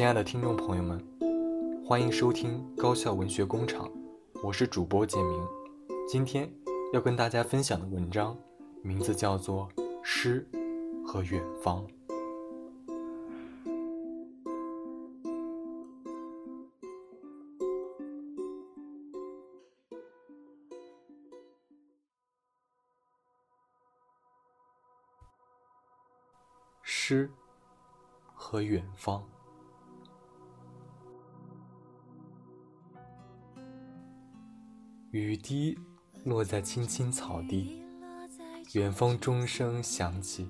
亲爱的听众朋友们，欢迎收听高校文学工厂，我是主播简明。今天要跟大家分享的文章名字叫做《诗和远方》。诗和远方。雨滴落在青青草地，远方钟声响起。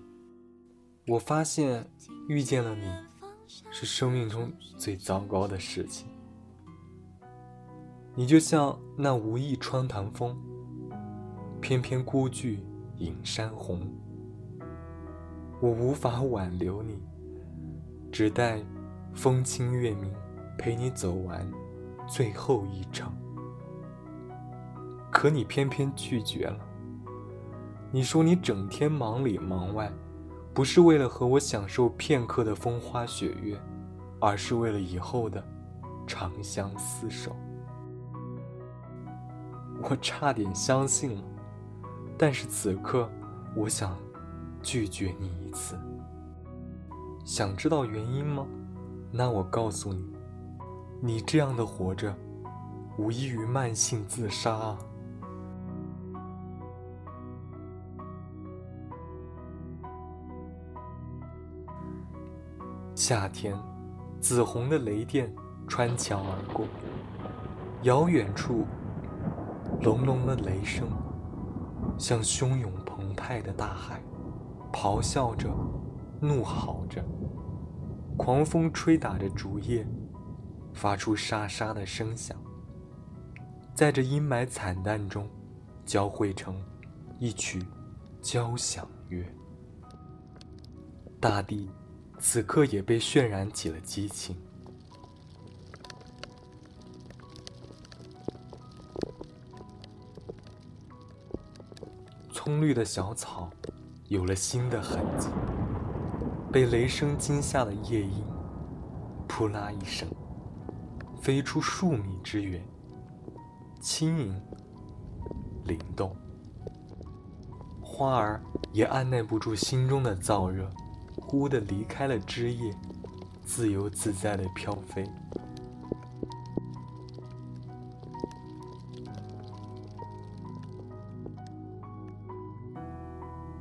我发现遇见了你，是生命中最糟糕的事情。你就像那无意穿堂风，翩翩孤炬影山红。我无法挽留你，只待风清月明，陪你走完最后一程。可你偏偏拒绝了。你说你整天忙里忙外，不是为了和我享受片刻的风花雪月，而是为了以后的长相厮守。我差点相信了，但是此刻，我想拒绝你一次。想知道原因吗？那我告诉你，你这样的活着，无异于慢性自杀啊！夏天，紫红的雷电穿墙而过。遥远处，隆隆的雷声，像汹涌澎湃的大海，咆哮着，怒吼着。狂风吹打着竹叶，发出沙沙的声响。在这阴霾惨淡中，交汇成一曲交响乐。大地。此刻也被渲染起了激情。葱绿的小草有了新的痕迹，被雷声惊吓的夜莺，扑啦一声飞出数米之远，轻盈灵动。花儿也按耐不住心中的燥热。忽地离开了枝叶，自由自在的飘飞。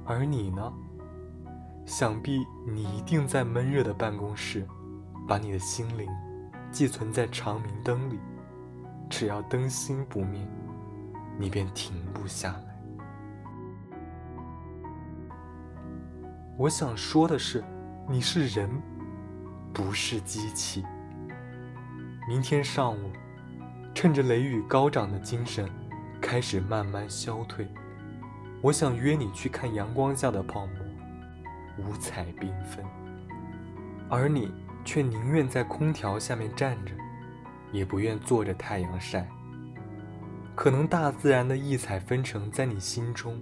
而你呢？想必你一定在闷热的办公室，把你的心灵寄存在长明灯里。只要灯芯不灭，你便停不下来。我想说的是，你是人，不是机器。明天上午，趁着雷雨高涨的精神开始慢慢消退，我想约你去看阳光下的泡沫，五彩缤纷。而你却宁愿在空调下面站着，也不愿坐着太阳晒。可能大自然的异彩纷呈在你心中，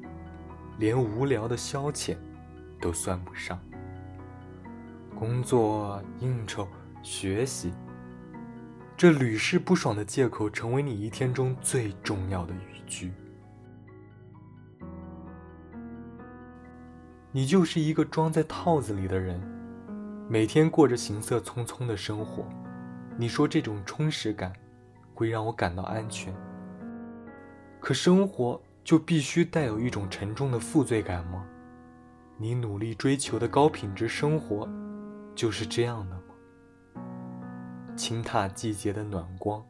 连无聊的消遣。都算不上。工作、应酬、学习，这屡试不爽的借口，成为你一天中最重要的语句。你就是一个装在套子里的人，每天过着行色匆匆的生活。你说这种充实感会让我感到安全，可生活就必须带有一种沉重的负罪感吗？你努力追求的高品质生活，就是这样的吗？轻踏季节的暖光，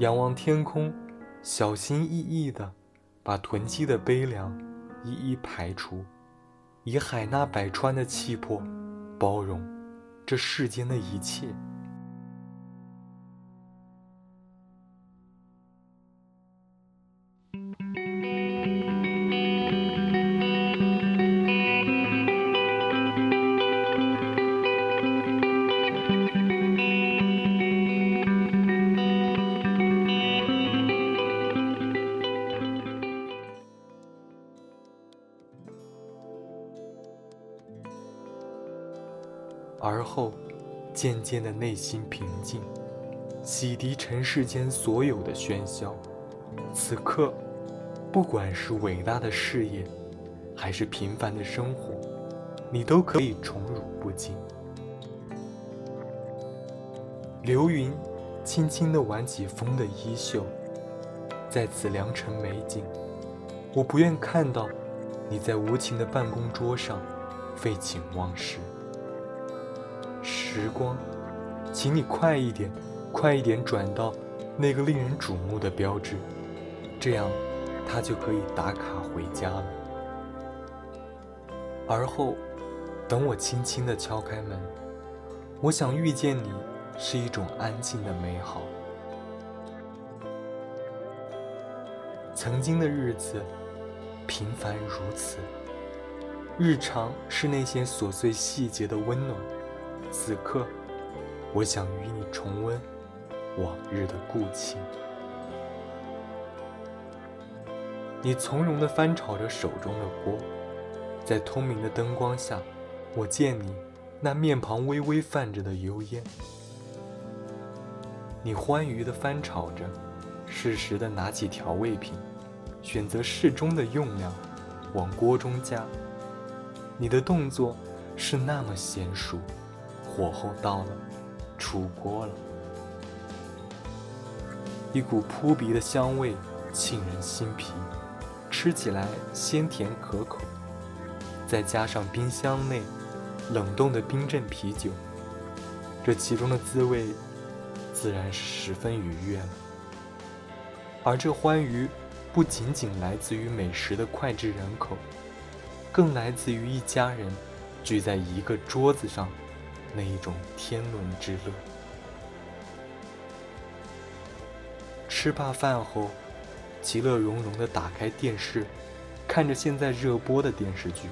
仰望天空，小心翼翼地把囤积的悲凉一一排除，以海纳百川的气魄包容这世间的一切。而后，渐渐的内心平静，洗涤尘世间所有的喧嚣。此刻，不管是伟大的事业，还是平凡的生活，你都可以宠辱不惊。流云轻轻地挽起风的衣袖，在此良辰美景，我不愿看到你在无情的办公桌上废寝忘食。时光，请你快一点，快一点转到那个令人瞩目的标志，这样他就可以打卡回家了。而后，等我轻轻地敲开门，我想遇见你。是一种安静的美好。曾经的日子，平凡如此，日常是那些琐碎细节的温暖。此刻，我想与你重温往日的故情。你从容地翻炒着手中的锅，在通明的灯光下，我见你那面庞微微泛着的油烟。你欢愉地翻炒着，适时地拿起调味品，选择适中的用量，往锅中加。你的动作是那么娴熟，火候到了，出锅了。一股扑鼻的香味沁人心脾，吃起来鲜甜可口。再加上冰箱内冷冻的冰镇啤酒，这其中的滋味。自然是十分愉悦了，而这欢愉不仅仅来自于美食的脍炙人口，更来自于一家人聚在一个桌子上那一种天伦之乐。吃罢饭后，其乐融融地打开电视，看着现在热播的电视剧。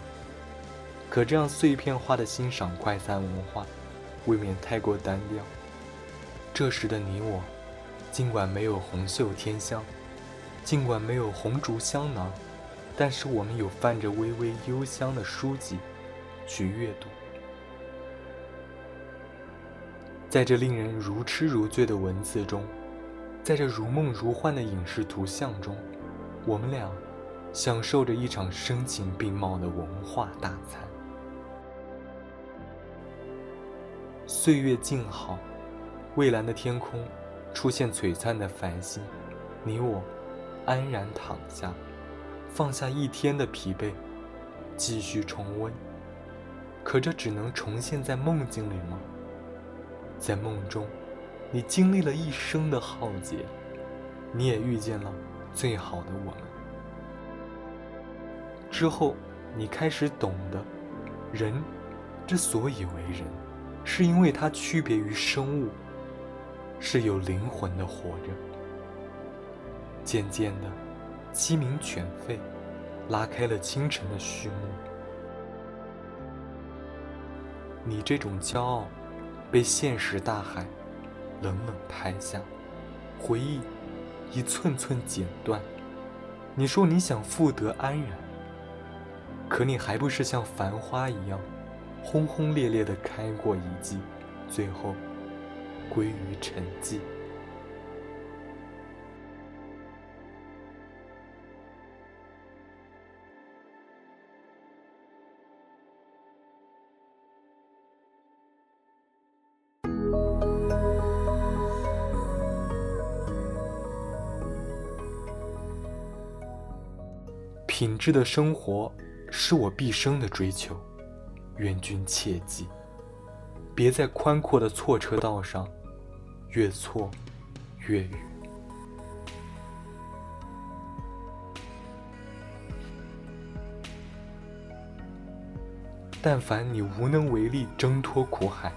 可这样碎片化的欣赏快餐文化，未免太过单调。这时的你我，尽管没有红袖添香，尽管没有红烛香囊，但是我们有泛着微微幽香的书籍去阅读。在这令人如痴如醉的文字中，在这如梦如幻的影视图像中，我们俩享受着一场声情并茂的文化大餐。岁月静好。蔚蓝的天空出现璀璨的繁星，你我安然躺下，放下一天的疲惫，继续重温。可这只能重现在梦境里吗？在梦中，你经历了一生的浩劫，你也遇见了最好的我们。之后，你开始懂得，人之所以为人，是因为它区别于生物。是有灵魂的活着。渐渐的，鸡鸣犬吠，拉开了清晨的序幕。你这种骄傲，被现实大海冷冷拍下，回忆一寸寸剪断。你说你想富得安然，可你还不是像繁花一样，轰轰烈烈的开过一季，最后。归于沉寂。品质的生活是我毕生的追求，愿君切记，别在宽阔的错车道上。越错越远。但凡你无能为力挣脱苦海，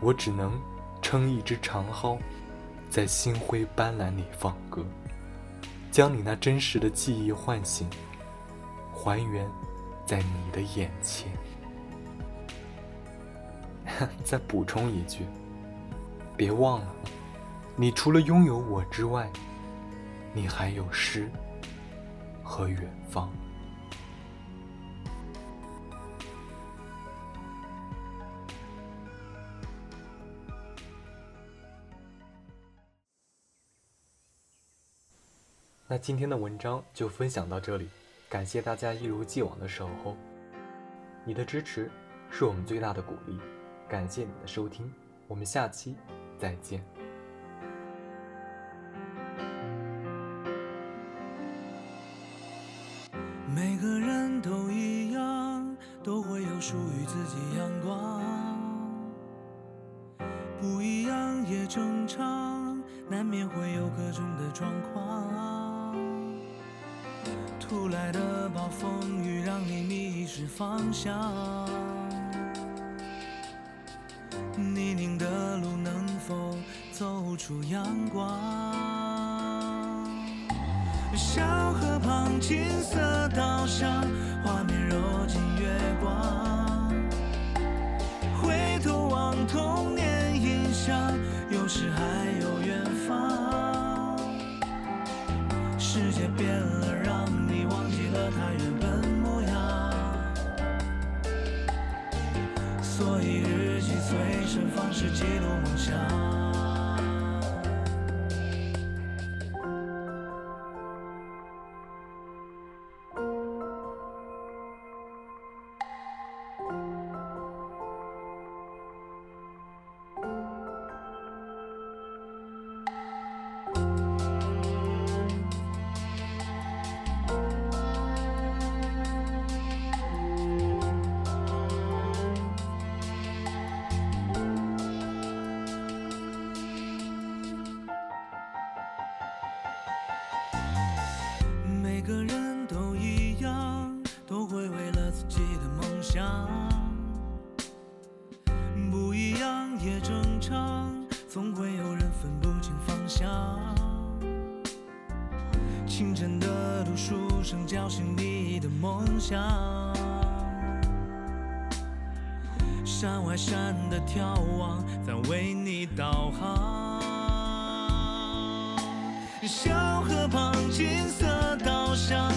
我只能撑一只长篙，在星辉斑斓里放歌，将你那真实的记忆唤醒，还原在你的眼前。哼 再补充一句别忘了你除了拥有我之外你还有诗和远方。那今天的文章就分享到这里。感谢大家一如既往的守候，你的支持是我们最大的鼓励，感谢你的收听，我们下期再见。每个人都一样，都会有属于自己阳光。不一样也正常，难免会有各种的状况。突来的暴风雨让你迷失方向，泥泞的路能否走出阳光？小河旁，金色稻香，画面揉进月光。回头望声叫醒你的梦想。山外山的眺望在为你导航。小河旁金色稻香，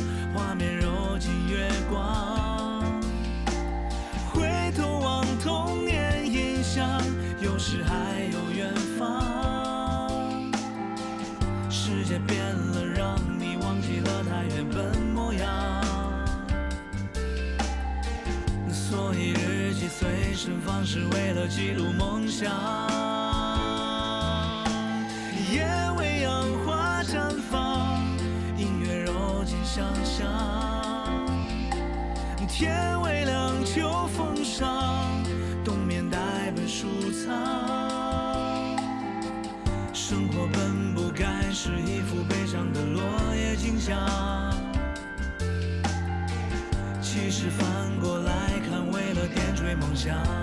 记随身放，是为了记录梦想。夜未央花绽放，音乐揉进想象。天未亮秋风伤，冬眠带本书藏。生活本不该是一幅悲伤的落叶景象，其实反过来 John.